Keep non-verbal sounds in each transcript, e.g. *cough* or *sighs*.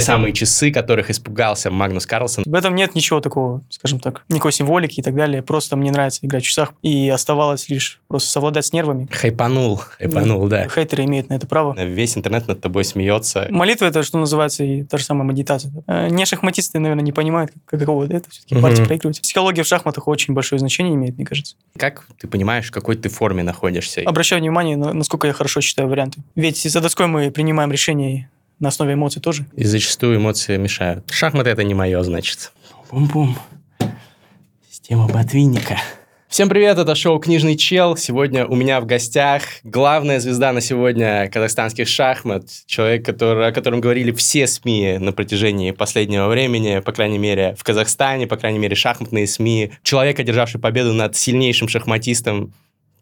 те самые часы, которых испугался Магнус Карлсон. В этом нет ничего такого, скажем так, никакой символики и так далее. Просто мне нравится играть в часах. И оставалось лишь просто совладать с нервами. Хайпанул, хайпанул, да. Хейтеры имеют на это право. Весь интернет над тобой смеется. Молитва это, что называется, и та же самая медитация. Э, Не шахматисты, наверное, не понимают, как- каково это все-таки партию Мгм. проигрывать. Психология в шахматах очень большое значение имеет, мне кажется. Как ты понимаешь, в какой ты форме находишься? Обращаю внимание, на- насколько я хорошо считаю варианты. Ведь за доской мы принимаем решения на основе эмоций тоже. И зачастую эмоции мешают. Шахматы это не мое, значит. Бум-бум. Система ботвинника. Всем привет, это шоу «Книжный чел». Сегодня у меня в гостях главная звезда на сегодня казахстанских шахмат. Человек, который, о котором говорили все СМИ на протяжении последнего времени, по крайней мере, в Казахстане, по крайней мере, шахматные СМИ. Человек, одержавший победу над сильнейшим шахматистом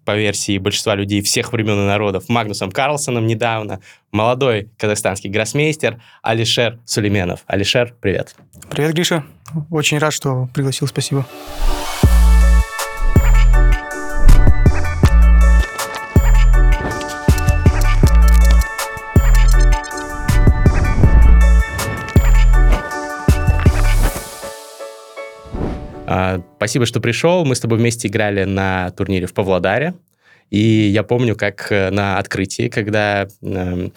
по версии большинства людей всех времен и народов, Магнусом Карлсоном недавно, молодой казахстанский гроссмейстер Алишер Сулейменов. Алишер, привет. Привет, Гриша. Очень рад, что пригласил, спасибо. А, Спасибо, что пришел. Мы с тобой вместе играли на турнире в Павлодаре. И я помню, как э, на открытии, когда эм,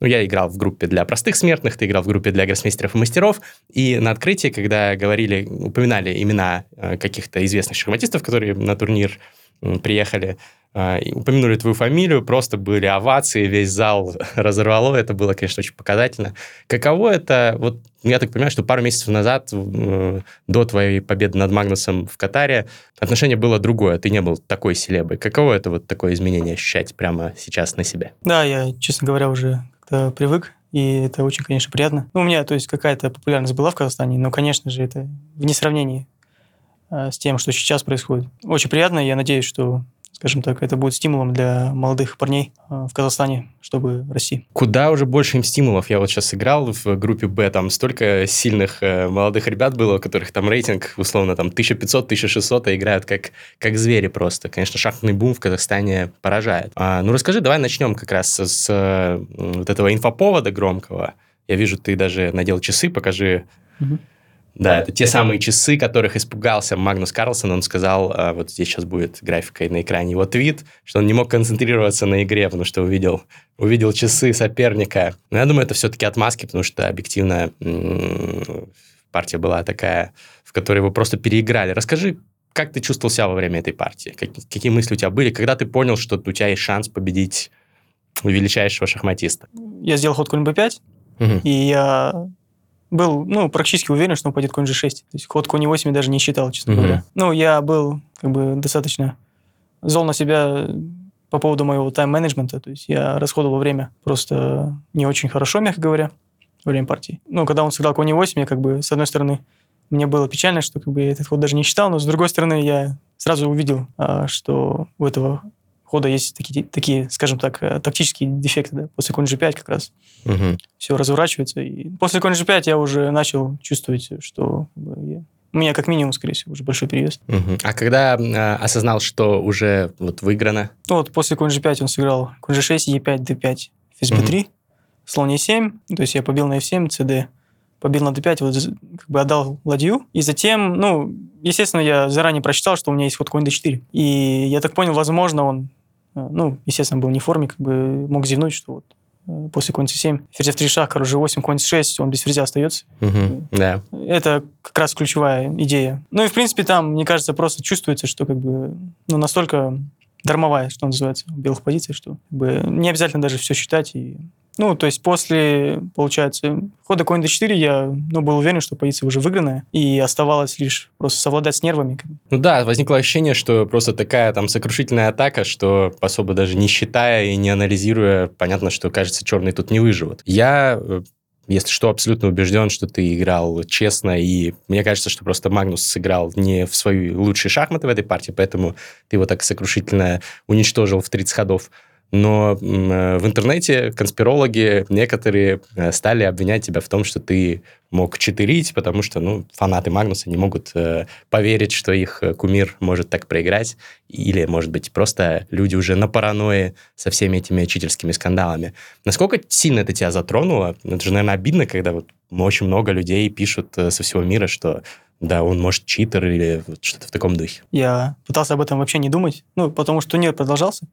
ну, я играл в группе для простых смертных, ты играл в группе для гроссмейстеров и мастеров, и на открытии, когда говорили, упоминали имена э, каких-то известных шахматистов, которые на турнир приехали, и упомянули твою фамилию, просто были овации, весь зал *laughs* разорвало, это было, конечно, очень показательно. Каково это, вот я так понимаю, что пару месяцев назад, до твоей победы над Магнусом в Катаре, отношение было другое, ты не был такой селебой. Каково это вот такое изменение ощущать прямо сейчас на себе? Да, я, честно говоря, уже как-то привык, и это очень, конечно, приятно. Ну, у меня, то есть, какая-то популярность была в Казахстане, но, конечно же, это в несравнении с тем, что сейчас происходит. Очень приятно, я надеюсь, что, скажем так, это будет стимулом для молодых парней э, в Казахстане, чтобы расти. Куда уже больше им стимулов? Я вот сейчас играл в группе Б, там столько сильных э, молодых ребят было, у которых там рейтинг, условно, там 1500-1600, а играют как, как звери просто. Конечно, шахматный бум в Казахстане поражает. А, ну, расскажи, давай начнем как раз с э, вот этого инфоповода громкого. Я вижу, ты даже надел часы, покажи. Мгм. Да, это те самые часы, которых испугался Магнус Карлсон. Он сказал, а, вот здесь сейчас будет графика на экране, его твит, что он не мог концентрироваться на игре, потому что увидел, увидел часы соперника. Но я думаю, это все-таки отмазки, потому что объективно партия была такая, в которой его просто переиграли. Расскажи, как ты чувствовал себя во время этой партии? Как- какие мысли у тебя были? Когда ты понял, что у тебя есть шанс победить величайшего шахматиста? Я сделал ход конь b5, Мгм. и я был, ну, практически уверен, что он пойдет конь g6. То есть ход конь 8 я даже не считал, честно Мгм. говоря. Ну, я был как бы достаточно зол на себя по поводу моего тайм-менеджмента. То есть я расходовал время просто не очень хорошо, мягко говоря, во время партии. Ну, когда он сыграл конь 8, я как бы, с одной стороны, мне было печально, что как бы я этот ход даже не считал, но с другой стороны, я сразу увидел, а, что у этого хода есть такие, такие, скажем так, э, тактические дефекты, да, после конь g5 как раз Мгм. все разворачивается. И после конь g5 я уже начал чувствовать, что я- у меня как минимум, скорее всего, уже большой перевес. Мгм. А когда э, осознал, что уже вот выиграно, Ну, вот после конь g5 он сыграл конь g6, e5, d5, ферзь b3, слон e7, то есть я побил на f7, cd, побил на d5, вот как бы отдал ладью. И затем, ну, естественно, я заранее прочитал, что у меня есть ход конь d4. И я так понял, возможно, он, ну, естественно, был не в форме, как бы мог зевнуть, что вот э, после конь c7, ферзь f3 шаг, король g8, конь c6, он без ферзя остается. Мгм. да, Это как раз ключевая идея. Ну и, в принципе, там, мне кажется, просто чувствуется, что как бы, ну, настолько дармовая, что называется, в белых позициях, что как бы, не обязательно даже все считать. И, ну, то есть после, получается, хода конь d4 я ну, был уверен, что позиция уже выигранная, и оставалось лишь просто совладать с нервами. Ну да, возникло ощущение, что просто такая там сокрушительная атака, что особо даже не считая и не анализируя, понятно, что, кажется, черные тут не выживут. Я, э, если что, абсолютно убежден, что ты играл честно, и мне кажется, что просто Магнус сыграл не в свои лучшие шахматы в этой партии, поэтому ты его так сокрушительно уничтожил в 30 ходов. Но в интернете конспирологи некоторые стали обвинять тебя в том, что ты мог читерить, потому что, ну, фанаты Магнуса не могут э, поверить, что их кумир может так проиграть, или, может быть, просто люди уже на паранойи со всеми этими читерскими скандалами. Насколько сильно это тебя затронуло? Это же, наверное, обидно, когда вот очень много людей пишут со всего мира, что да, он может читер или что-то в таком духе. Я пытался об этом вообще не думать, ну, потому что турнир продолжался.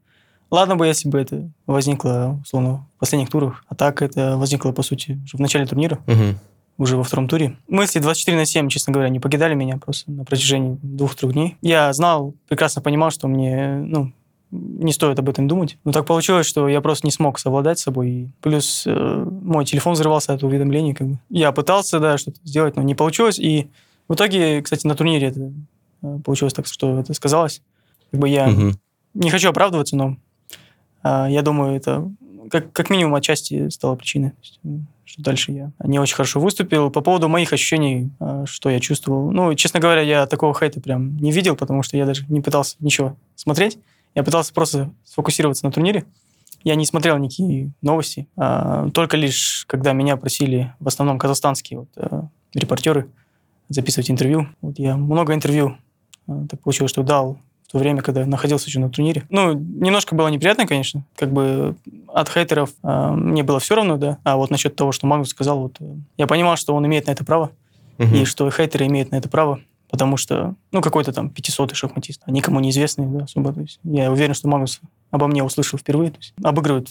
Ладно бы, если бы это возникло, условно, в последних турах, а так это возникло, по сути, в начале турнира, угу. уже во втором туре. Мысли 24 на 7, честно говоря, не покидали меня просто на протяжении двух-трех дней. Я знал, прекрасно понимал, что мне, ну, не стоит об этом думать. Но так получилось, что я просто не смог совладать с собой. Плюс э, мой телефон взрывался от уведомлений. Как бы. Я пытался, да, что-то сделать, но не получилось. И в итоге, кстати, на турнире это э, получилось так, что это сказалось. Как бы я угу. не хочу оправдываться, но я думаю, это как, как минимум отчасти стало причиной. Э, что дальше я не очень хорошо выступил. По поводу моих ощущений, э, что я чувствовал. Ну, честно говоря, я такого хейта прям не видел, потому что я даже не пытался ничего смотреть. Я пытался просто сфокусироваться на турнире. Я не смотрел никакие новости. А, только лишь, когда меня просили, в основном казахстанские вот, а, репортеры, записывать интервью. Вот я много интервью а, так получилось, что дал в то время, когда находился еще на турнире. Ну, немножко было неприятно, конечно. Как бы от хейтеров э, мне было все равно, да. А вот насчет того, что Магнус сказал, вот э, я понимал, что он имеет на это право. Угу. И что хейтеры имеют на это право. Потому что, ну, какой-то там 500-й шахматист, никому неизвестный, да, особо. То есть я уверен, что Магнус обо мне услышал впервые. То есть обыгрывают,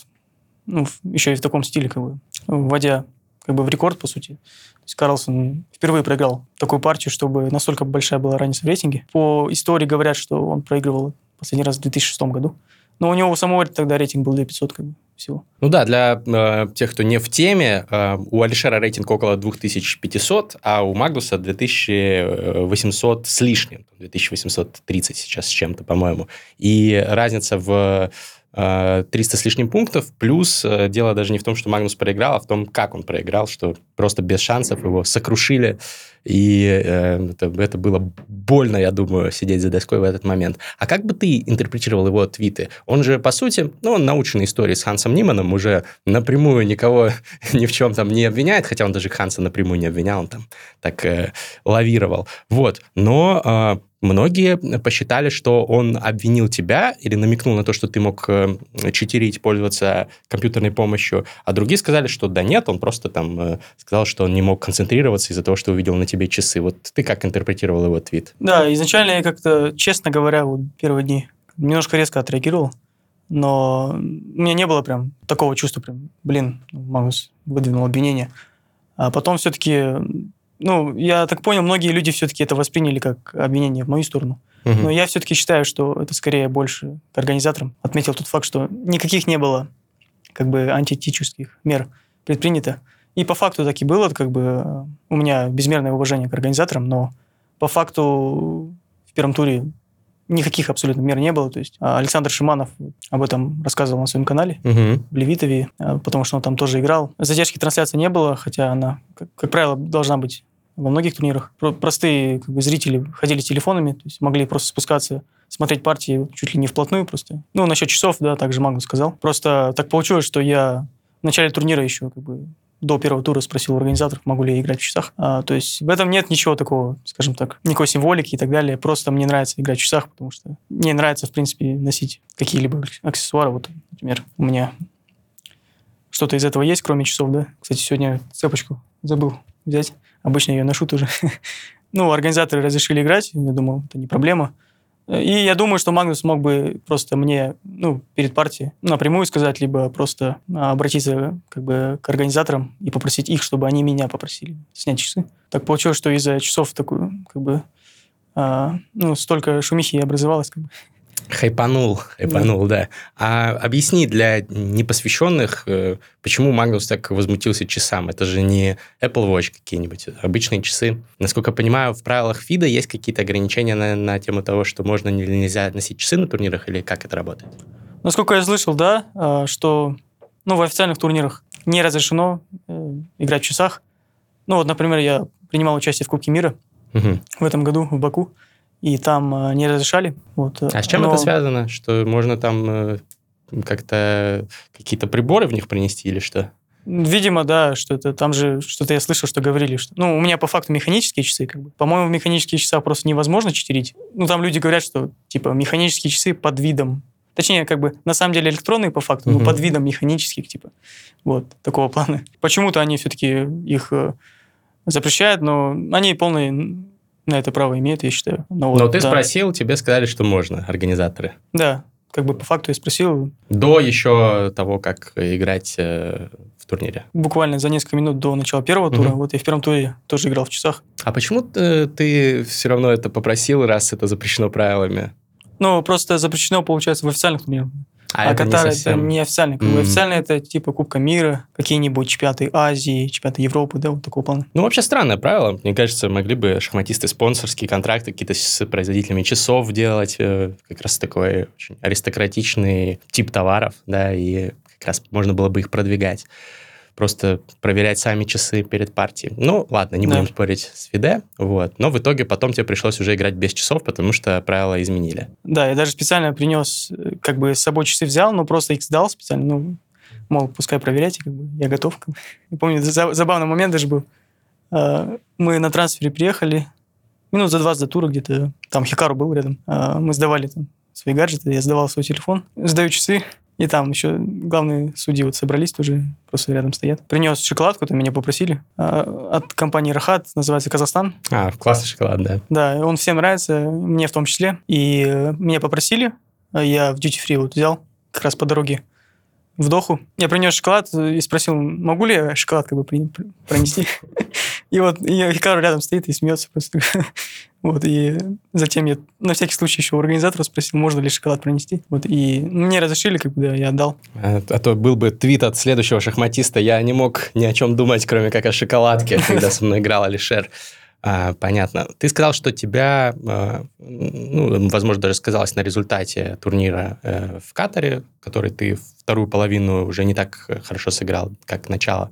ну, еще и в таком стиле, как бы, вводя как бы в рекорд, по сути. То есть Карлсон впервые проиграл такую партию, чтобы настолько большая была разница в рейтинге. По истории говорят, что он проигрывал последний раз в 2006 году. Но у него у самого тогда рейтинг был 2500 как бы, всего. Ну да, для э, тех, кто не в теме, э, у Алишера рейтинг около 2500, а у Магнуса 2800 с лишним, 2830 сейчас с чем-то, по-моему. И разница в 300 э, с лишним пунктов, плюс э, дело даже не в том, что Магнус проиграл, а в том, как он проиграл, что просто без шансов его сокрушили, и э, это, это было больно, я думаю, сидеть за доской в этот момент. А как бы ты интерпретировал его твиты? Он же, по сути, ну, он наученный историей с Хансом Ниманом, уже напрямую никого *laughs* ни в чем там не обвиняет, хотя он даже Ханса напрямую не обвинял, он там так э, лавировал. Вот, но... Многие посчитали, что он обвинил тебя или намекнул на то, что ты мог э, читерить, пользоваться компьютерной помощью, а другие сказали, что да нет, он просто там э, сказал, что он не мог концентрироваться из-за того, что увидел на тебе часы. Вот ты как интерпретировал его твит? Да, изначально я как-то, честно говоря, вот первые дни немножко резко отреагировал, но у меня не было прям такого чувства, прям, блин, Магнус выдвинул обвинение. А потом все-таки ну, я так понял, многие люди все-таки это восприняли как обвинение в мою сторону. Угу. Но я все-таки считаю, что это скорее больше к организаторам. Отметил тот факт, что никаких не было как бы антиэтических мер предпринято. И по факту так и было, как бы у меня безмерное уважение к организаторам, но по факту в первом туре никаких абсолютно мер не было. То есть а, Александр Шиманов об этом рассказывал на своем канале угу. в Левитове, а, потому что он там тоже играл. Задержки трансляции не было, хотя она, как, как правило, должна быть во многих турнирах. Простые как бы, зрители ходили с телефонами, то есть могли просто спускаться, смотреть партии чуть ли не вплотную просто. Ну, насчет часов, да, также Магнус сказал. Просто так получилось, что я в начале турнира еще как бы до первого тура спросил у организаторов, могу ли я играть в часах. А, то есть в этом нет ничего такого, скажем так, никакой символики и так далее. Просто мне нравится играть в часах, потому что мне нравится, в принципе, носить какие-либо аксессуары. Вот, например, у меня что-то из этого есть, кроме часов, да. Кстати, сегодня цепочку забыл взять. Обычно я ее ношу тоже. *laughs* ну, организаторы разрешили играть, я думал, это не проблема. И я думаю, что Магнус мог бы просто мне ну, перед партией напрямую сказать, либо просто обратиться как бы, к организаторам и попросить их, чтобы они меня попросили снять часы. Так получилось, что из-за часов такую, как бы, а, ну, столько шумихи образовалось. Как бы. Хайпанул, хайпанул, да. да. А объясни для непосвященных, э, почему Магнус так возмутился часам? Это же не Apple Watch какие-нибудь, обычные часы. Насколько я понимаю, в правилах ФИДа есть какие-то ограничения на, на тему того, что можно или нельзя носить часы на турнирах, или как это работает? Насколько я слышал, да, а, что ну, в официальных турнирах не разрешено э, играть в часах. Ну, вот, например, я принимал участие в Кубке мира угу. в этом году в Баку и там э, не разрешали. Вот. А с чем Но... это связано? Что можно там э, как-то какие-то приборы в них принести или что? Видимо, да, что-то там же что-то я слышал, что говорили, что ну у меня по факту механические часы, как бы. По-моему, в механических часах просто невозможно читерить. Ну там люди говорят, что типа механические часы под видом, точнее как бы на самом деле электронные по факту, но под видом механических типа, вот такого плана. Почему-то они все-таки их э, запрещают, но они полные на это право имеют, я считаю. Но, вот, но ты да. спросил, тебе сказали, что можно, организаторы. Да, как бы по факту я спросил. До еще того, как играть э, в турнире? Буквально за несколько минут до начала первого тура. Угу. Вот я в первом туре тоже играл в часах. А почему ты, ты все равно это попросил, раз это запрещено правилами? Ну, просто запрещено, получается, в официальных турнирах. А, а это Катар не совсем... это не официальный. Mm. Официально это типа Кубка мира, какие-нибудь чемпионаты Азии, чемпионаты Европы, да, вот такого плана. Ну, вообще странное правило. Мне кажется, могли бы шахматисты спонсорские контракты какие-то с производителями часов делать. Э, как раз такой очень аристократичный тип товаров, да, и как раз можно было бы их продвигать просто проверять сами часы перед партией. Ну, ладно, не да. будем спорить с Фиде, вот. Но в итоге потом тебе пришлось уже играть без часов, потому что правила изменили. Да, я даже специально принес, как бы с собой часы взял, но просто их сдал специально, ну, мол, пускай проверяйте, как бы, я готов. *laughs* Я помню, забавный момент даже был. А, мы на трансфере приехали, минут за 20 до тура где-то, там Хикару был рядом, а, мы сдавали там свои гаджеты, я сдавал свой телефон, сдаю часы, и там еще главные судьи вот собрались тоже, просто рядом стоят. Принес шоколадку, там меня попросили. А, от компании Рахат, называется «Казахстан». А, классный шоколад, да. Да, он всем нравится, мне в том числе. И меня попросили, а я в Duty Free вот взял как раз по дороге в Доху. Я принес шоколад и спросил, могу ли я шоколад как бы пронести? *laughs* И вот и Хикару рядом стоит и смеется просто. *laughs* Вот, и затем я на всякий случай еще у организатора спросил, можно ли шоколад пронести. Вот, и мне разрешили, как бы, да, я отдал. А, а то был бы твит от следующего шахматиста, я не мог ни о чем думать, кроме как о шоколадке, *laughs* когда со мной играл Алишер. А, понятно. Ты сказал, что тебя, а, ну, возможно, даже сказалось на результате турнира э, в Катаре, который ты вторую половину уже не так хорошо сыграл, как начало.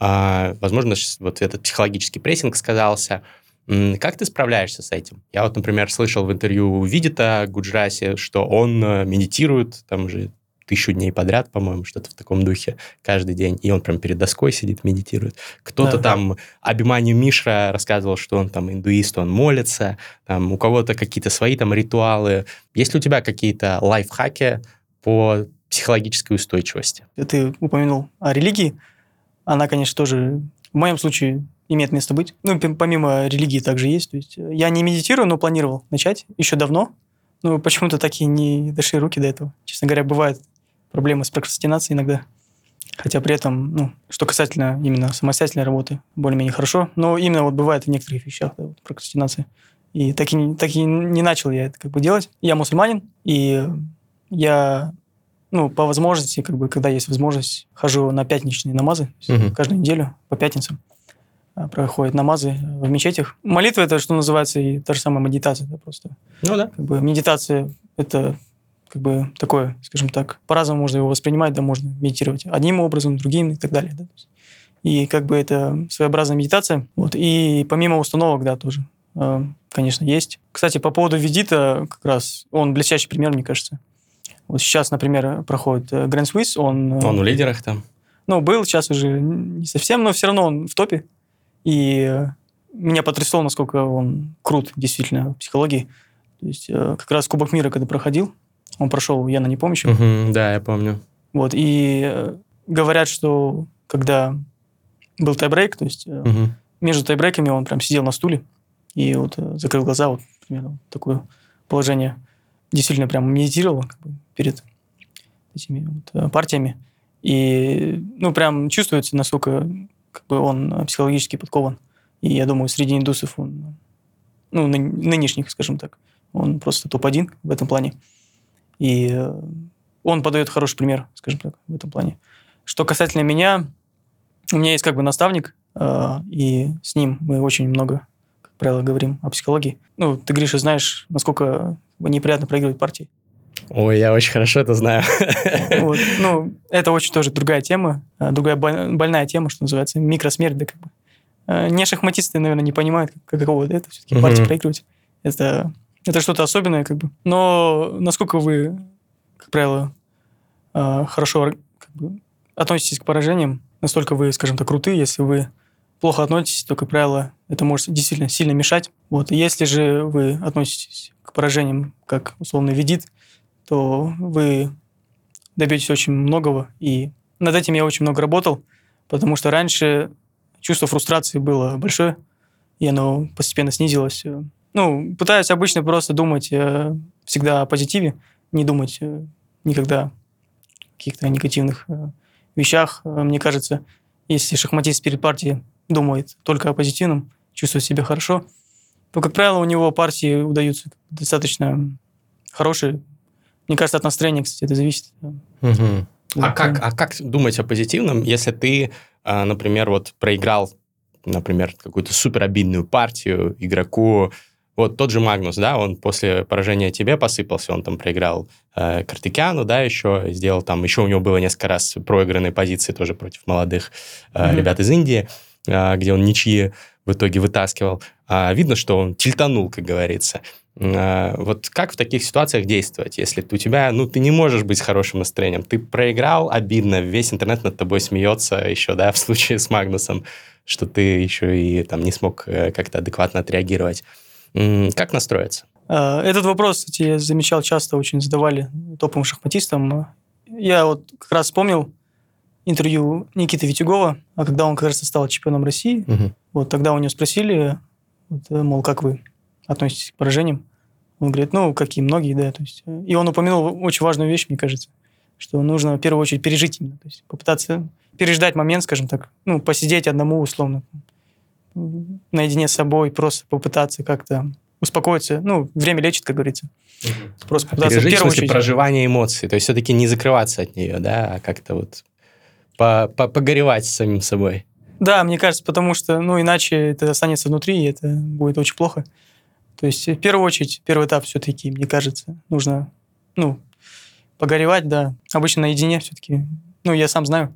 Возможно, вот этот психологический прессинг сказался. Как ты справляешься с этим? Я вот, например, слышал в интервью Видита Гуджраси, что он э, медитирует, там уже тысячу дней подряд, по-моему, что-то в таком духе, каждый день. И он прям перед доской сидит, медитирует. Кто-то да, там. Абиманию Мишра рассказывал, что он там индуист, он молится, там у кого-то какие-то свои там ритуалы. Есть ли у тебя какие-то лайфхаки по психологической устойчивости? Ты упомянул о религии она, конечно, тоже в моем случае имеет место быть. Ну, помимо религии также есть. То есть я не медитирую, но планировал начать еще давно. Но почему-то так и не дошли руки до этого. Честно говоря, бывают проблемы с прокрастинацией иногда. Хотя при этом, ну, что касательно именно самостоятельной работы, более-менее хорошо. Но именно вот бывает в некоторых вещах да, вот, прокрастинация. И так и, так и не начал я это как бы делать. Я мусульманин, и я ну, по возможности, как бы, когда есть возможность, хожу на пятничные намазы угу. каждую неделю по пятницам. А, проходят намазы в мечетях. Молитва это, что называется, и та же самая медитация, да, просто. Ну да. Как бы медитация это как бы такое, скажем так, по-разному можно его воспринимать, да, можно медитировать одним образом, другим и так далее. Да. И как бы это своеобразная медитация. Вот. И помимо установок, да, тоже, а, конечно, есть. Кстати, по поводу видита, как раз, он блестящий пример, мне кажется. Вот сейчас, например, проходит э, Grand Swiss, он... Э, он в лидерах там? Ну, был, сейчас уже не совсем, но все равно он в топе. И э, меня потрясло, насколько он крут действительно в психологии. То есть как раз Кубок мира, когда проходил, он прошел я на не помощь. Угу, да, я помню. Вот, и говорят, что когда был тайбрейк, то есть угу. между тайбрейками он прям сидел на стуле и вот закрыл глаза, вот примерно такое положение. Действительно прям медитировал как бы, перед этими вот э, партиями. И, ну, прям чувствуется, насколько как бы он психологически подкован. И я думаю, среди индусов он, ну, нынешних, скажем так, он просто топ-1 в этом плане. И э, он подает хороший пример, скажем так, в этом плане. Что касательно меня, у меня есть как бы наставник, э, и с ним мы очень много, как правило, говорим о психологии. Ну, ты, Гриша, знаешь, насколько неприятно проигрывать партии. Ой, я очень хорошо это знаю. Вот. *laughs* Ну, это очень тоже другая тема, а, другая больная тема, что называется, микросмерть, да, как бы. А, не шахматисты, наверное, не понимают, каково это все-таки партию проигрывать. Это, это что-то особенное, как бы. Но насколько вы, как правило, э, хорошо как бы, относитесь к поражениям, настолько вы, скажем так, крутые, если вы плохо относитесь, то, как правило, это может действительно сильно мешать. Вот. Если же вы относитесь к поражениям как условно видит, то вы добьетесь очень многого. И над этим я очень много работал, потому что раньше чувство фрустрации было большое, и оно постепенно снизилось. Ну, пытаюсь обычно просто думать э, всегда о позитиве, не думать э, никогда о каких-то негативных э, вещах. Мне кажется, если шахматист перед партией думает только о позитивном, чувствует себя хорошо, то, как правило, у него партии удаются достаточно хорошие. Мне кажется, от настроения, кстати, это зависит. Угу. А, как, а как думать о позитивном, если ты, а, например, вот проиграл, например, какую-то супер обидную партию игроку, вот тот же Магнус, да, он после поражения тебе посыпался, он там проиграл э, Картикяну, да, еще сделал там, еще у него было несколько раз проигранные позиции тоже против молодых э, mm-hmm. ребят из Индии. Где он ничьи в итоге вытаскивал. А, видно, что он тильтанул, как говорится. А, вот как в таких ситуациях действовать, если у тебя, ну, ты не можешь быть с хорошим настроением, ты проиграл, обидно, весь интернет над тобой смеется еще, да, *laughs* в случае с Магнусом, что ты еще и там не смог э, как-то адекватно отреагировать. Как настроиться? Этот вопрос, кстати, я замечал, часто очень задавали топовым шахматистам. Я вот как раз вспомнил, интервью Никиты Витюгова, а когда он, кажется, стал чемпионом России, угу. вот тогда у него спросили, вот, э, мол, как вы относитесь к поражениям? Он говорит, ну, как и многие, да. То есть, э, и он упомянул очень важную вещь, мне кажется, что нужно в первую очередь пережить именно, то есть попытаться переждать момент, скажем так, ну, посидеть одному условно, наедине с собой, просто попытаться как-то успокоиться. Ну, время лечит, как говорится. Угу. Просто попытаться Пережить, в первую в смысле, очередь... проживание эмоций. То есть все-таки не закрываться от нее, да, а как-то вот погоревать с самим собой. Да, мне кажется, потому что, ну, иначе это останется внутри, и это будет очень плохо. То есть, в первую очередь, первый этап все-таки, мне кажется, нужно, ну, погоревать, да. Обычно наедине все-таки. Ну, я сам знаю,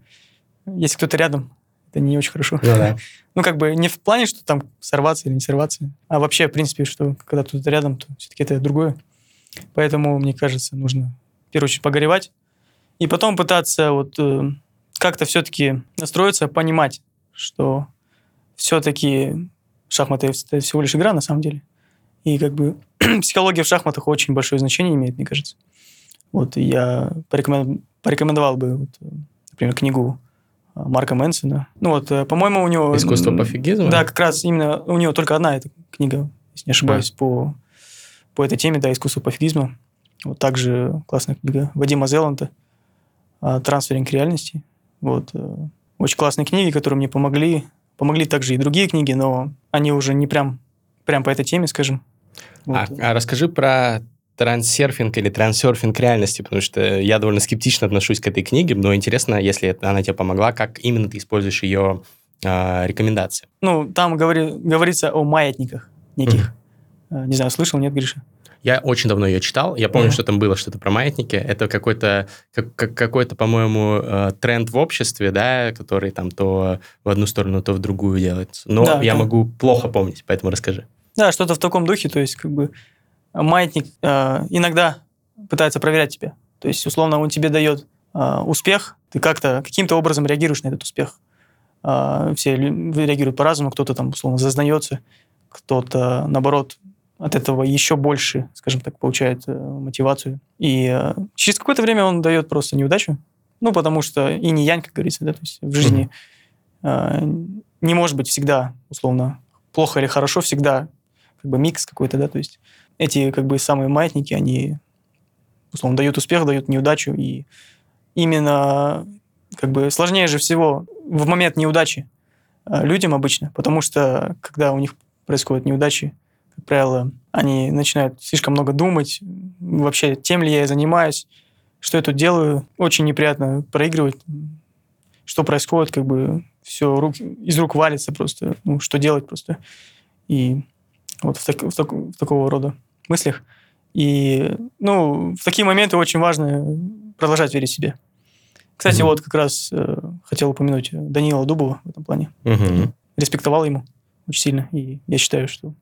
если кто-то рядом, это не очень хорошо. Ну, да. *laughs* ну, как бы не в плане, что там сорваться или не сорваться, а вообще, в принципе, что когда кто-то рядом, то все-таки это другое. Поэтому, мне кажется, нужно в первую очередь погоревать, и потом пытаться вот э, как-то все-таки настроиться, понимать, что все-таки шахматы это всего лишь игра на самом деле. И как бы *clears throat* психология в шахматах очень большое значение имеет, мне кажется. Вот я порекомен... порекомендовал бы, вот, например, книгу а, Марка Мэнсона. Ну вот, э, по-моему, у него... Искусство пофигизма? Да, как раз именно у него только одна эта книга, если не ошибаюсь, да. по, по этой теме, да, искусство пофигизма. Вот также классная книга Вадима Зеланда «Трансферинг реальности». Вот. Э, очень классные книги, которые мне помогли. Помогли также и другие книги, но они уже не прям, прям по этой теме, скажем. Вот. А, а расскажи про трансерфинг или трансерфинг реальности, потому что я довольно скептично отношусь к этой книге, но интересно, если она тебе помогла, как именно ты используешь ее э, рекомендации? Ну, там говори, говорится о маятниках неких. Mm-hmm. Не знаю, слышал, нет, Гриша? Я очень давно ее читал. Я помню, mm-hmm. что там было что-то про маятники. Это какой-то, как, какой-то, по-моему, э, тренд в обществе, да, который там то в одну сторону, то в другую делается. Но да, я да. могу плохо помнить, поэтому расскажи. Да, что-то в таком духе. То есть, как бы маятник э, иногда пытается проверять тебя. То есть, условно, он тебе дает э, успех, ты как-то каким-то образом реагируешь на этот успех. Э, все реагируют по-разному, кто-то там, условно, зазнается, кто-то, наоборот, от этого еще больше, скажем так, получает э, мотивацию. И э, через какое-то время он дает просто неудачу. Ну, потому что и не янь, как говорится, да, то есть в жизни э, не может быть всегда, условно, плохо или хорошо, всегда как бы микс какой-то, да, то есть эти как бы самые маятники, они, условно, дают успех, дают неудачу, и именно как бы сложнее же всего в момент неудачи э, людям обычно, потому что когда у них происходят неудачи, правило, они начинают слишком много думать, вообще, тем ли я занимаюсь, что я тут делаю. Очень неприятно проигрывать, что происходит, как бы все рук, из рук валится просто, ну, что делать просто. И вот в, так, в, так, в такого рода мыслях. И, ну, в такие моменты очень важно продолжать верить в себе. Кстати, mm-hmm. вот как раз э, хотел упомянуть Данила Дубова в этом плане. Mm-hmm. Респектовал ему очень сильно. И я считаю, что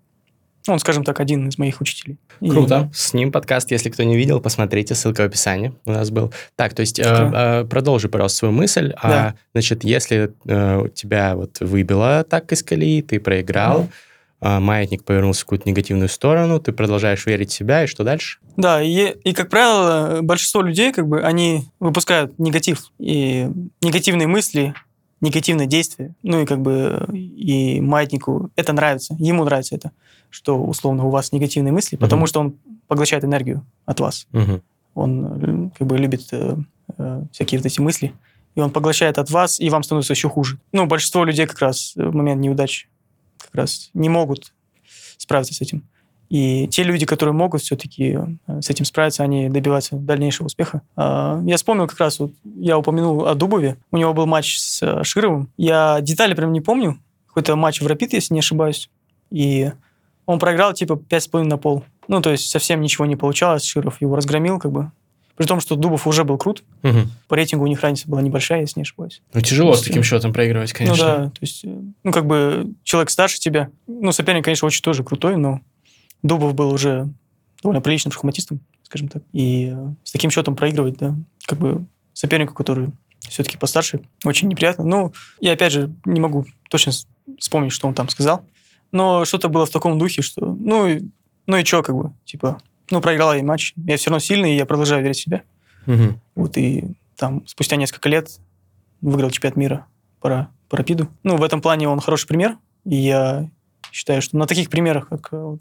Он, скажем так, один из моих учителей. И- Круто. С ним подкаст, если кто не видел, посмотрите, ссылка в описании у нас был. Так, то есть э, э, продолжи, пожалуйста, свою мысль. А, Да. значит, если э, тебя вот выбило так из колеи, ты проиграл, Мгм. а, маятник повернулся в какую-то негативную сторону, ты продолжаешь верить в себя, и что дальше? Да, и, и, как правило, большинство людей, как бы, они выпускают негатив и негативные мысли, негативные действия. Ну и как бы и маятнику это нравится, ему нравится это, что условно у вас негативные мысли, потому Мгм. что он поглощает энергию от вас. Мгм. Он э, как бы любит э, э, всякие вот эти мысли, и он поглощает от вас, и вам становится еще хуже. Ну, большинство людей как раз в момент неудач как раз не могут справиться с этим. И те люди, которые могут все-таки с этим справиться, они добиваются дальнейшего успеха. А, Я вспомнил как раз, вот, я упомянул о Дубове. У него был матч с э, Шировым. Я детали прям не помню. Какой-то матч в Рапид, если не ошибаюсь. И он проиграл типа 5,5 на пол. Ну, то есть совсем ничего не получалось. Широв его разгромил как бы. При том, что Дубов уже был крут. Мгм. По рейтингу у них разница была небольшая, если не ошибаюсь. Ну, тяжело с Если- таким счетом проигрывать, конечно. Ну да, то есть, э, ну как бы человек старше тебя. Ну, соперник, конечно, очень тоже крутой, но Дубов был уже довольно приличным шахматистом, скажем так. И э, с таким счетом проигрывать, да, как бы сопернику, который все-таки постарше, очень неприятно. Ну, я опять же не могу точно вспомнить, что он там сказал, но что-то было в таком духе, что, ну, и- ну и что, как бы, типа, ну, проиграл я матч, я все равно сильный, и я продолжаю верить в себя. Мгм. Вот и там спустя несколько лет выиграл чемпионат мира по, по рапиду. Ну, в этом плане он хороший пример. И я считаю, что на таких примерах, как э, вот,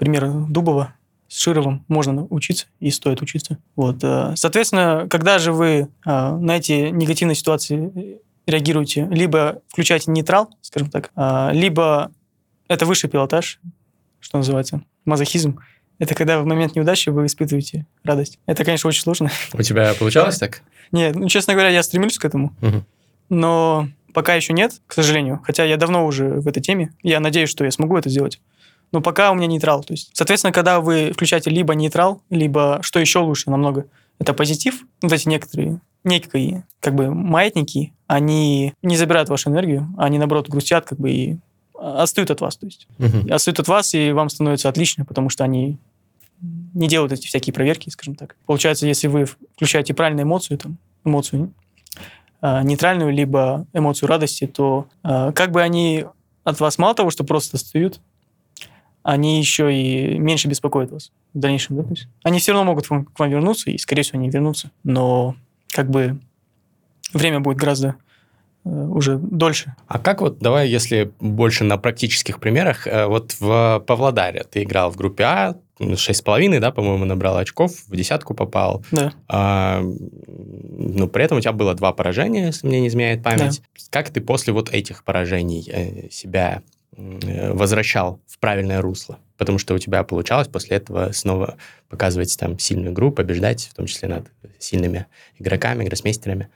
э, пример Дубова с Шировым, можно учиться и стоит учиться. Вот. э, Соответственно, когда же вы э, на эти негативные ситуации э, реагируете, либо включаете нейтрал, скажем так, а, либо это высший пилотаж, что называется, мазохизм. Это когда в момент неудачи вы испытываете радость. Это, конечно, очень сложно. У тебя получалось так? Нет, ну, честно говоря, я стремлюсь к этому, но пока еще нет, к сожалению. Хотя я давно уже в этой теме. Я надеюсь, что я смогу это сделать. Но пока у меня нейтрал. То есть, соответственно, когда вы включаете либо нейтрал, либо, что еще лучше намного, это позитив. Вот эти некоторые, некие, как бы, маятники, они не забирают вашу энергию, они, наоборот, грустят, как бы, и отстают от вас. То есть, Мгм. отстают от вас, и вам становится отлично, потому что они не делают эти всякие проверки, скажем так. Получается, если вы включаете правильную эмоцию, там, эмоцию а, нейтральную, либо эмоцию радости, то а, как бы они от вас мало того, что просто отстают, они еще и меньше беспокоят вас в дальнейшем. Да? То есть они все равно могут вам- к вам вернуться, и, скорее всего, они вернутся. Но как бы время будет гораздо э, уже дольше. А как вот, давай, если больше на практических примерах, э, вот в Павлодаре ты играл в группе А, ну, шесть с половиной, да, по-моему, набрал очков, в десятку попал. Да. А, ну, при этом у тебя было два поражения, если мне не изменяет память. Как ты после вот этих поражений э, себя возвращал в правильное русло? Потому что у тебя получалось после этого снова показывать там сильную игру, побеждать, в том числе над сильными игроками, гроссмейстерами.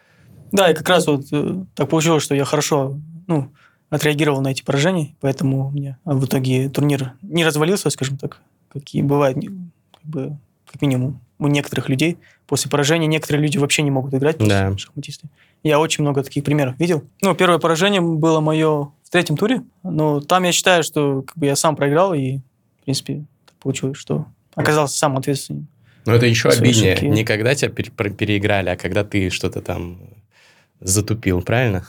Да, и как раз вот э, так получилось, что я хорошо ну, отреагировал на эти поражения, поэтому у меня в итоге турнир не развалился, скажем так, какие бывают, как бы, как минимум, у некоторых людей. После поражения некоторые люди вообще не могут играть, Да. шахматисты. Я очень много таких примеров видел. Ну, первое поражение было мое в третьем туре, но там я считаю, что как бы, я сам проиграл, и, в принципе, получилось, что оказался сам ответственным. Но это еще обиднее. Не когда тебя пере- переиграли, а когда ты что-то там затупил, правильно?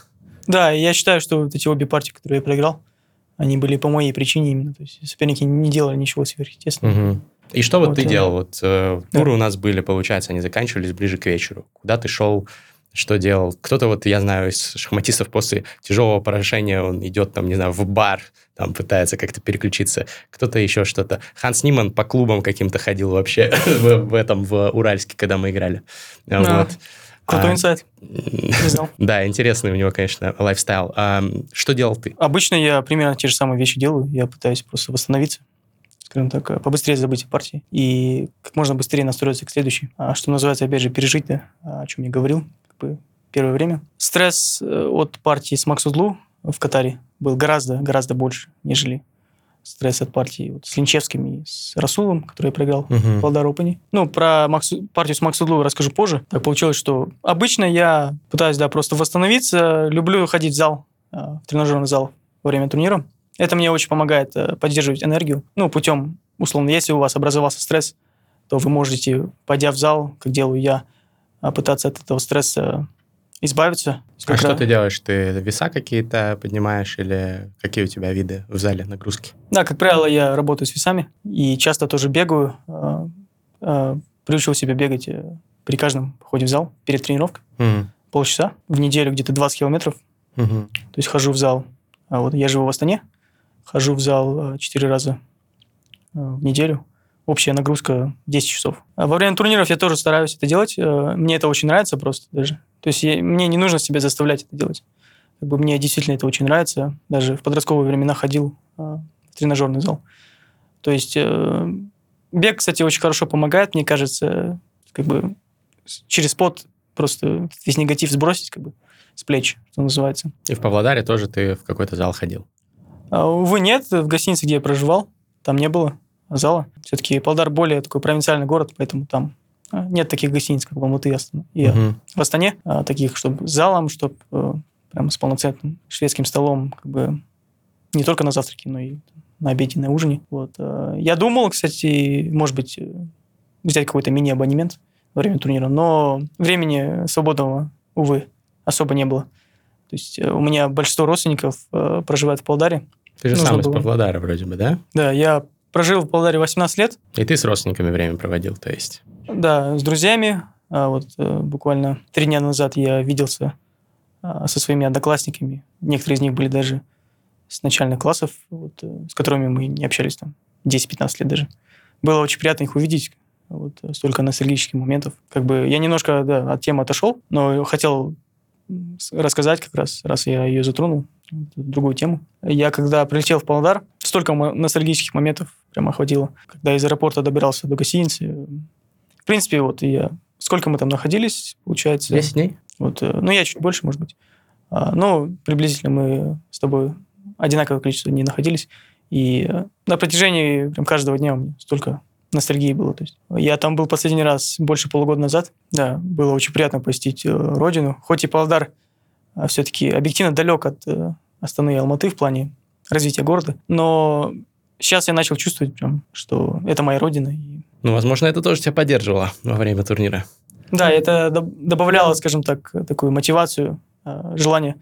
Да, я считаю, что вот эти обе партии, которые я проиграл, они были по моей причине именно. То есть соперники не делали ничего сверхъестественного. Мгм. И что вот, Вот, ты э, делал? Вот э, да. туры у нас были, получается, они заканчивались ближе к вечеру. Куда ты шел? Что делал? Кто-то, вот я знаю, из шахматистов после тяжелого поражения, он идет там, не знаю, в бар, там пытается как-то переключиться. Кто-то еще что-то. Ханс Ниман по клубам каким-то ходил вообще *laughs* в, в этом, в Уральске, когда мы играли. А, Да. Вот. Крутой А, инсайт, *laughs* не знал. Да, интересный у него, конечно, лайфстайл. А, что делал ты? Обычно я примерно те же самые вещи делаю. Я пытаюсь просто восстановиться, скажем так, побыстрее забыть о партии и как можно быстрее настроиться к следующей. А что называется, опять же, пережить, да, о чем я говорил бы, первое время. Стресс э, от партии с Максузлу в Катаре был гораздо, гораздо больше, нежели стресс от партии вот с Линчевским и с Расулом, который я проиграл. Мгм. в Опене. Ну, про Максу- партию с Максудлу расскажу позже. Так получилось, что обычно я пытаюсь, да, просто восстановиться. Люблю ходить в зал, э, в тренажерный зал во время турнира. Это мне очень помогает э, поддерживать энергию. Ну, путем, условно, если у вас образовался стресс, то вы можете, пойдя в зал, как делаю я, пытаться от этого стресса избавиться. А что ты делаешь? Ты веса какие-то поднимаешь или какие у тебя виды в зале нагрузки? Да, как правило, я работаю с весами и часто тоже бегаю. Э, э, приучил себя бегать э, при каждом походе в зал перед тренировкой. Мгм. Полчаса в неделю где-то 20 километров. Мгм. То есть хожу в зал. А вот я живу в Астане. Хожу в зал 4 раза э, в неделю. Общая нагрузка 10 часов. А во время турниров я тоже стараюсь это делать. Э, Мне это очень нравится просто даже. То есть я- мне не нужно себя заставлять это делать. Как бы мне действительно это очень нравится. Даже в подростковые времена ходил э, в тренажерный зал. То есть э, бег, кстати, очень хорошо помогает, мне кажется, как бы через пот просто весь негатив сбросить, как бы с плеч, что называется. И в Павлодаре тоже ты в какой-то зал ходил. А, увы, нет, в гостинице, где я проживал, там не было зала. Все-таки Павлодар более такой провинциальный город, поэтому там а, нет таких гостиниц, как Алматы и Астана- и Мгм. в Астане, а, таких, чтобы с залом, чтобы прям с полноценным шведским столом, как бы не только на завтраке, но и на обеде, на ужине. Вот. а, Я думал, кстати, может быть, э, взять какой-то мини-абонемент во время турнира, но времени свободного, увы, особо не было. То есть э, у меня большинство родственников э, проживает в Павлодаре. Ты же Нужно сам из. Павлодара вроде бы, да? Да, я прожил в Павлодаре 18 лет, И ты с родственниками время проводил, то есть. Да, с друзьями. А вот э, буквально три дня назад я виделся а, со своими одноклассниками. Некоторые из них были даже с начальных классов, вот, э, с которыми мы не общались там 10-15 лет даже. Было очень приятно их увидеть. Вот, э, столько ностальгических моментов. Как бы я немножко да, от темы отошел, но хотел рассказать как раз, раз я ее затронул, другую тему. Я когда прилетел в Павлодар, столько ностальгических моментов прямо охватило. Когда из аэропорта добирался до гостиницы, в принципе, вот я... Сколько мы там находились, получается? 10 дней? Вот, э, ну, я чуть больше, может быть. А, ну, приблизительно мы с тобой одинаковое количество дней находились. И э, на протяжении прям каждого дня у меня столько ностальгии было. То есть я там был последний раз больше полугода назад. Да, было очень приятно посетить э, родину. Хоть и Павлодар все-таки объективно далек от Астаны и Алматы в плане развития города, но сейчас я начал чувствовать прям, что это моя родина. Ну, возможно, это тоже тебя поддерживало во время турнира. да, это доб- добавляло, скажем так, такую мотивацию, э, желание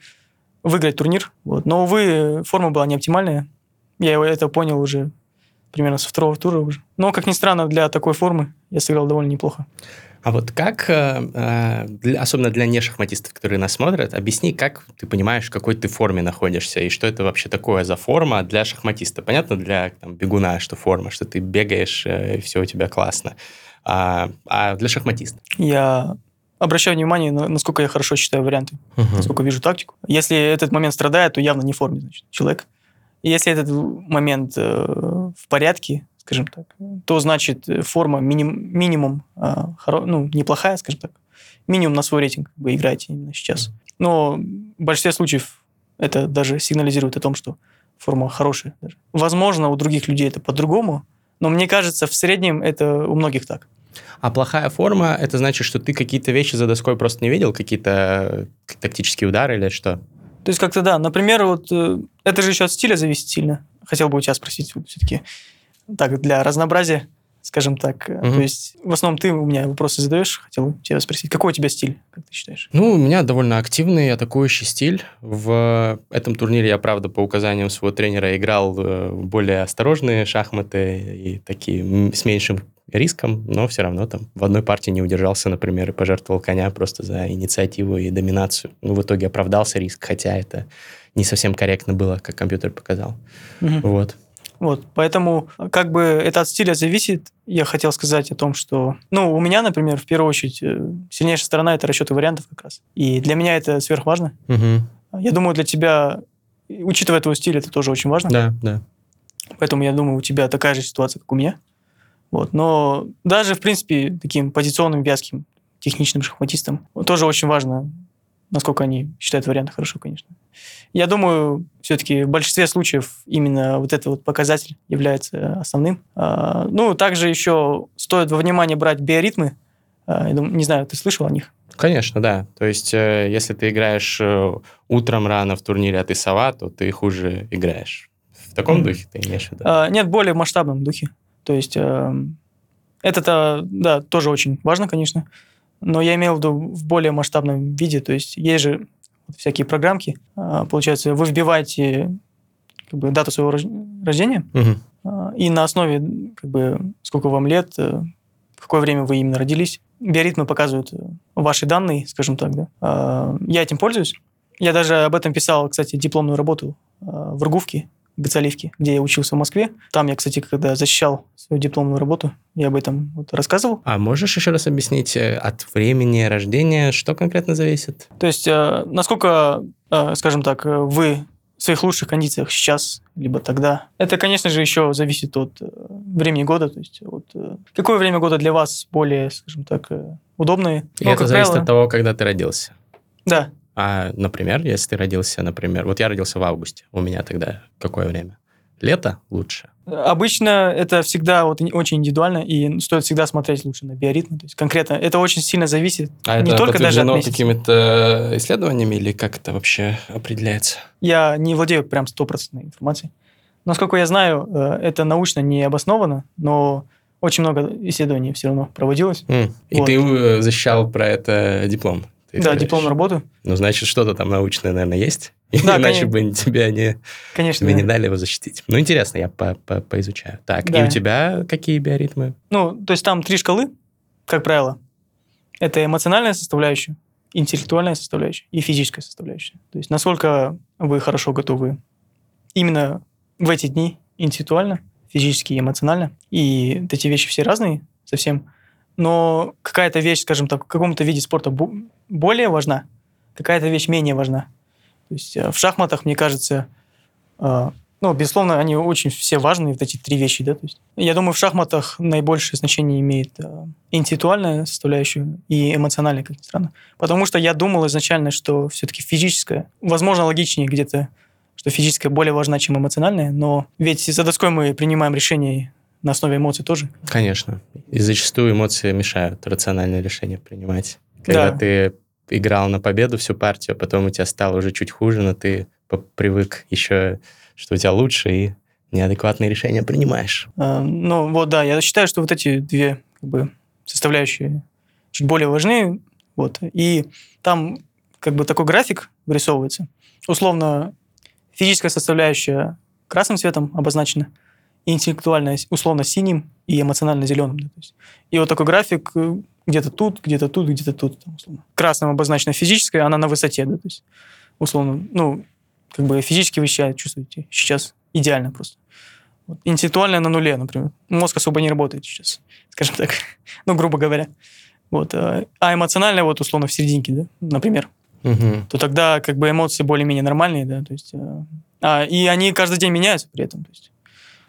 выиграть турнир. Вот. Но, увы, форма была не оптимальная. Я его- это понял уже примерно со второго тура уже. Но, как ни странно, для такой формы я сыграл довольно неплохо. А вот как, э, э, для- особенно для нешахматистов, которые нас смотрят, объясни, как ты понимаешь, в какой ты форме находишься, и что это вообще такое за форма для шахматиста. Понятно, для там, бегуна, что форма, что ты бегаешь, э, и все у тебя классно. А, а для шахматиста? Я обращаю внимание, на- насколько я хорошо считаю варианты, насколько вижу тактику. Если этот момент страдает, то явно не в форме, значит, человек. И если этот момент э, в порядке, скажем так, то значит э, форма миним- минимум, э, хоро- ну, неплохая, скажем так. Минимум на свой рейтинг вы играете именно сейчас. Но в большинстве случаев это даже сигнализирует о том, что форма хорошая. Даже. Возможно, у других людей это по-другому, но мне кажется, в среднем это у многих так. А плохая форма, это значит, что ты какие-то вещи за доской просто не видел, какие-то э, тактические удары или что? То есть как-то да. Например, вот э, это же еще от стиля зависит сильно. Хотел бы у тебя спросить вот, все-таки так для разнообразия, скажем так. Мгм. То есть в основном ты у меня вопросы задаешь. Хотел тебя спросить, какой у тебя стиль, как ты считаешь? Ну, у меня довольно активный атакующий стиль. В этом турнире я, правда, по указаниям своего тренера играл э, более осторожные шахматы и такие с меньшим риском, но все равно там в одной партии не удержался, например, и пожертвовал коня просто за инициативу и доминацию. Ну, в итоге оправдался риск, хотя это не совсем корректно было, как компьютер показал. Мгм. Вот. Вот, поэтому как бы это от стиля зависит. Я хотел сказать о том, что, ну, у меня, например, в первую очередь э, сильнейшая сторона это расчеты вариантов как раз. И для меня это сверхважно. Мгм. Я думаю, для тебя, учитывая твой стиль, это тоже очень важно. Да, да. Поэтому я думаю, у тебя такая же ситуация, как у меня. Вот. Но даже, в принципе, таким позиционным, вязким, техничным шахматистам тоже очень важно, насколько они считают варианты хорошо, конечно. Я думаю, все-таки в большинстве случаев именно вот этот вот показатель является основным. А, Ну, также еще стоит во внимание брать биоритмы. А, я думаю, не знаю, ты слышал о них? Конечно, да. То есть, э, если ты играешь э, утром рано в турнире, а ты сова, то ты хуже играешь В таком Мгм. духе ты имеешь в виду? А, нет, более в масштабном духе. То есть эм, это-то, да, тоже очень важно, конечно, но я имел в виду в более масштабном виде. То есть есть же всякие программки, а, получается, вы вбиваете как бы, дату своего рож- рождения, а, и на основе, как бы, сколько вам лет, э, в какое время вы именно родились, биоритмы показывают э, ваши данные, скажем так, да. А, Я этим пользуюсь. Я даже об этом писал, кстати, дипломную работу в Ргувке, в Гацаливке, где я учился в Москве. Там я, кстати, когда защищал свою дипломную работу, я об этом вот рассказывал. А можешь еще раз объяснить э, от времени рождения, что конкретно зависит? То есть, э, насколько, э, скажем так, вы в своих лучших кондициях сейчас, либо тогда. Это, конечно же, еще зависит от времени года. То есть, от, э, какое время года для вас более, скажем так, удобное. И Ну, это зависит правило, от того, когда ты родился. Да. А, например, если ты родился, например, вот я родился в августе, у меня тогда какое время? Лето лучше. Обычно это всегда вот очень индивидуально, и стоит всегда смотреть лучше на биоритмы. То есть конкретно это очень сильно зависит. А Не это только даже от месяца. какими-то исследованиями или как это вообще определяется? Я не владею прям стопроцентной информацией. Насколько я знаю, э, это научно не обосновано, но очень много исследований все равно проводилось. И Вот. ты э, защищал про это диплом? Ты да, говоришь? дипломную работу. Ну, значит, что-то там научное, наверное, есть. Да, *laughs* Иначе конечно. бы тебя не, Конечно. тебе не да. дали его защитить. Ну, интересно, я по- по- поизучаю. Так, и Да. у тебя какие биоритмы? Ну, то есть там три шкалы, как правило. Это эмоциональная составляющая, интеллектуальная составляющая и физическая составляющая. То есть насколько вы хорошо готовы именно в эти дни интеллектуально, физически и эмоционально. И эти вещи все разные совсем. Но какая-то вещь, скажем так, в каком-то виде спорта бо- более важна, какая-то вещь менее важна. То есть э, в шахматах, мне кажется, э, ну, безусловно, они очень все важные, вот эти три вещи, да, то есть. Я думаю, в шахматах наибольшее значение имеет э, интеллектуальная составляющая и эмоциональная, как ни странно. Потому что я думал изначально, что все-таки физическая, возможно, логичнее где-то, что физическая более важна, чем эмоциональная, но ведь за доской мы принимаем решения на основе эмоций тоже. Конечно. И зачастую эмоции мешают рациональное решение принимать. Когда Да. ты играл на победу всю партию, а потом у тебя стало уже чуть хуже, но ты привык еще, что у тебя лучше, и неадекватные решения принимаешь. Э, Ну, вот, да, я считаю, что вот эти две как бы, составляющие чуть более важны. Вот. И там как бы такой график вырисовывается. Условно, физическая составляющая красным цветом обозначена, и интеллектуальная условно синим и эмоционально зеленым. да, то есть. И вот такой график э, где-то тут, где-то тут, где-то тут. там, условно. Красным обозначена физическая, она на высоте. Да, то есть, условно, ну, как бы физически вы себя чувствуете сейчас идеально просто. Вот. Интеллектуальная на нуле, например. Мозг особо не работает сейчас, скажем так. *laughs* ну, грубо говоря. Вот. э, А эмоциональная вот условно в серединке, да, например. Мгм. То тогда как бы эмоции более-менее нормальные, да, то есть... э, а, и они каждый день меняются при этом. То есть,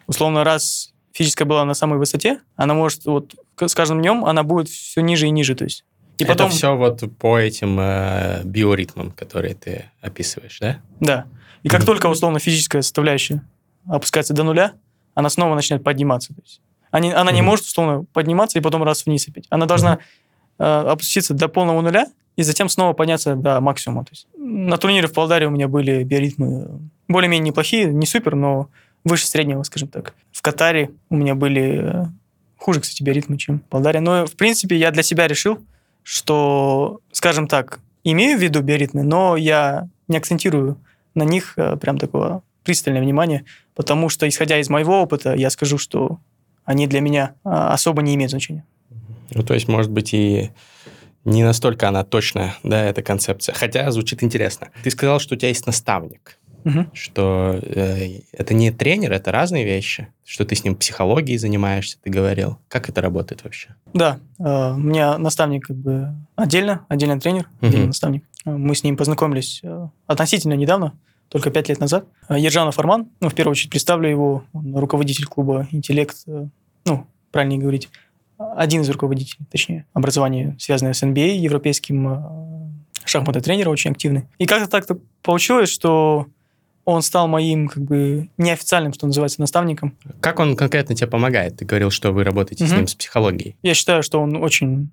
условно, раз физическая была на самой высоте, она может вот с каждым днем она будет все ниже и ниже, то есть. И Это потом, все вот по этим э, биоритмам, которые ты описываешь, да? да. И как только условно физическая составляющая опускается до нуля, она снова начинает подниматься. То есть. Они, она не может условно подниматься и потом раз вниз опять. Она должна э, опуститься до полного нуля и затем снова подняться до максимума. То есть на турнире в Полдаре у меня были биоритмы более-менее неплохие, не супер, но выше среднего, скажем так. В Катаре у меня были э, хуже, кстати, биоритмы, чем в Полдаре. Но, в принципе, я для себя решил, что, скажем так, имею в виду биоритмы, но я не акцентирую на них э, прям такого пристальное внимание, потому что, исходя из моего опыта, я скажу, что они для меня а, особо не имеют значения. Ну, то есть, может быть, и не настолько она точная, да, эта концепция. Хотя звучит интересно. Ты сказал, что у тебя есть наставник, Мгм. что э, это не тренер, это разные вещи, что ты с ним психологией занимаешься, ты говорил. Как это работает вообще? Да, э, у меня наставник как бы отдельно, отдельный тренер, Мгм. отдельный наставник. Э, Мы с ним познакомились э, относительно недавно, только пять лет назад. Э, Ержанов Арман, ну, в первую очередь представлю его, он руководитель клуба «Интеллект», ну, правильнее говорить, один из руководителей, точнее, образование, связанное с NBA, европейским э, шахматный тренер, очень активный. И как-то так получилось, что он стал моим, как бы, неофициальным, что называется, наставником. Как он конкретно тебе помогает? Ты говорил, что вы работаете с Мгм. ним с психологией. Я считаю, что он очень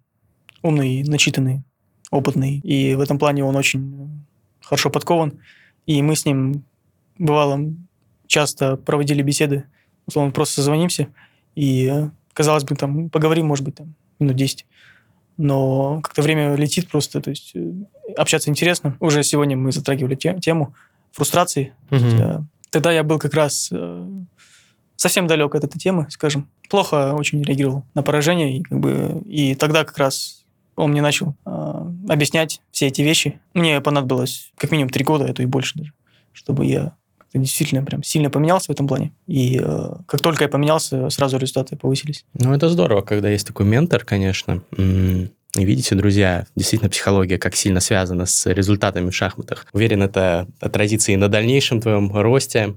умный, начитанный, опытный, и в этом плане он очень хорошо подкован. И мы с ним, бывало, часто проводили беседы, условно, просто созвонимся, и, казалось бы, там, поговорим, может быть, там, минут 10. Но как-то время летит просто, то есть э, общаться интересно. Уже сегодня мы затрагивали те- тему фрустрации. Да. Тогда я был как раз э, совсем далек от этой темы, скажем. Плохо очень реагировал на поражение. И, как бы, и тогда как раз он мне начал э, объяснять все эти вещи. Мне понадобилось как минимум три года, а то и больше даже, чтобы я действительно прям сильно поменялся в этом плане. И э, как только я поменялся, сразу результаты повысились. Ну, это здорово, когда есть такой ментор, конечно. М, видите, друзья, действительно психология как сильно связана с результатами в шахматах. Уверен, это отразится и на дальнейшем твоем росте.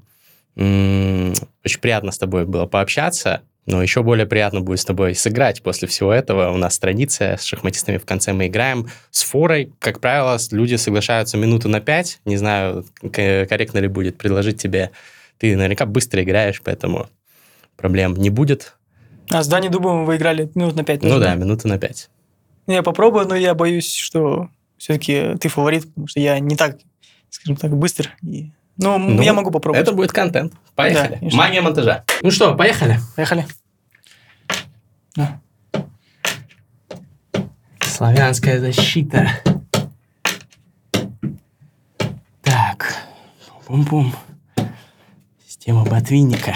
Очень приятно с тобой было пообщаться, но еще более приятно будет с тобой сыграть после всего этого. У нас традиция с шахматистами в конце мы играем с форой. Как правило, люди соглашаются минуту на пять. Не знаю, корректно ли будет предложить тебе. Ты наверняка быстро играешь, поэтому проблем не будет. А с Дани Дубовым вы играли минут на пять. Ну даже, да, минуты на пять. Я попробую, но я боюсь, что все-таки ты фаворит, потому что я не так, скажем так, быстр. И... Ну, Ну, я могу попробовать. Это будет контент. Поехали. Да. Магия монтажа. Ну что, поехали. Поехали. Да. Славянская защита. Так. Бум-бум. Система ботвинника.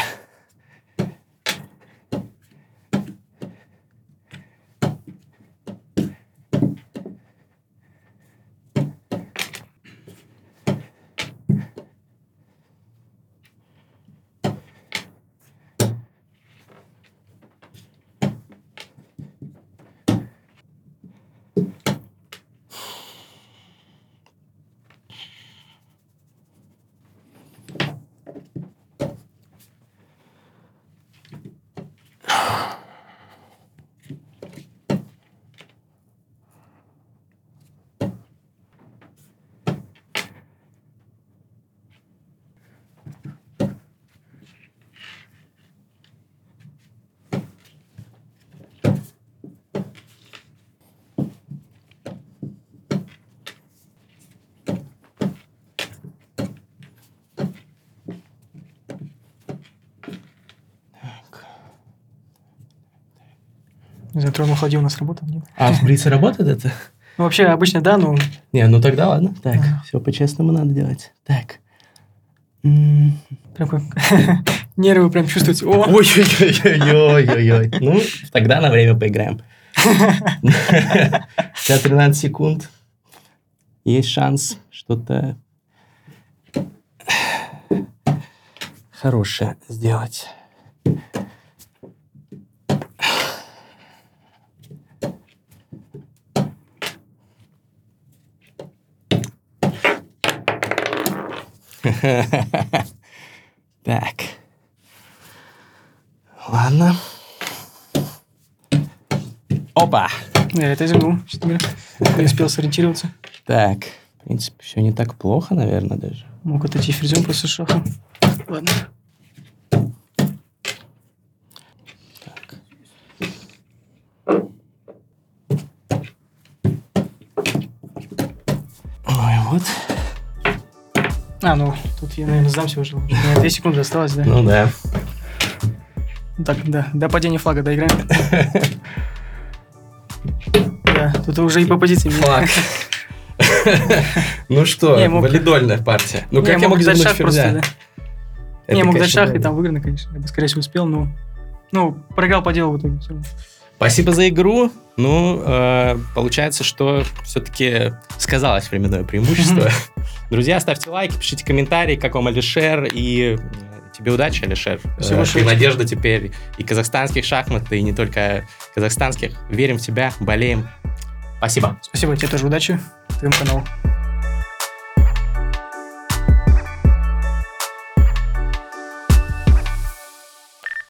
Не знаю, тронул холодил у нас работал, нет? А в Блице работает это? Ну, вообще, обычно да, но Не, ну тогда ладно. Так, Ага. все по-честному надо делать. Так. М. прям как *laughs* нервы прям чувствуете. О, Ой-ой-ой-ой-ой-ой. Ну, тогда на время поиграем. *laughs* Сейчас 13 секунд. Есть шанс что-то *sighs* хорошее сделать. *laughs* Так. Ладно. Опа. я это извинил, честно говоря. Не успел сориентироваться. Так. В принципе, все не так плохо, наверное, даже. Мог отойти ферзем после шаха. Ладно. Так. Ой, вот. А, ну, тут я, наверное, сдамся уже. У меня две секунды осталось, да? Ну да. Так, да, до падения флага доиграем. Да, тут уже и по позиции. Флаг. Ну что, валидольная партия. Ну как я мог просто, ферзя? Не, мог дать шах, и там выиграно, конечно. Я бы, скорее всего, успел, но... Ну, проиграл по делу в итоге. Спасибо за игру. Ну, э, получается, что все-таки сказалось временное преимущество. *laughs* Друзья, ставьте лайки, пишите комментарии, как вам Алишер, и э, тебе удачи, Алишер. Спасибо Э, большое. Ты надежда теперь и казахстанских шахмат, и не только казахстанских. Верим в тебя, болеем. Спасибо. Спасибо, тебе тоже удачи, твоему каналу.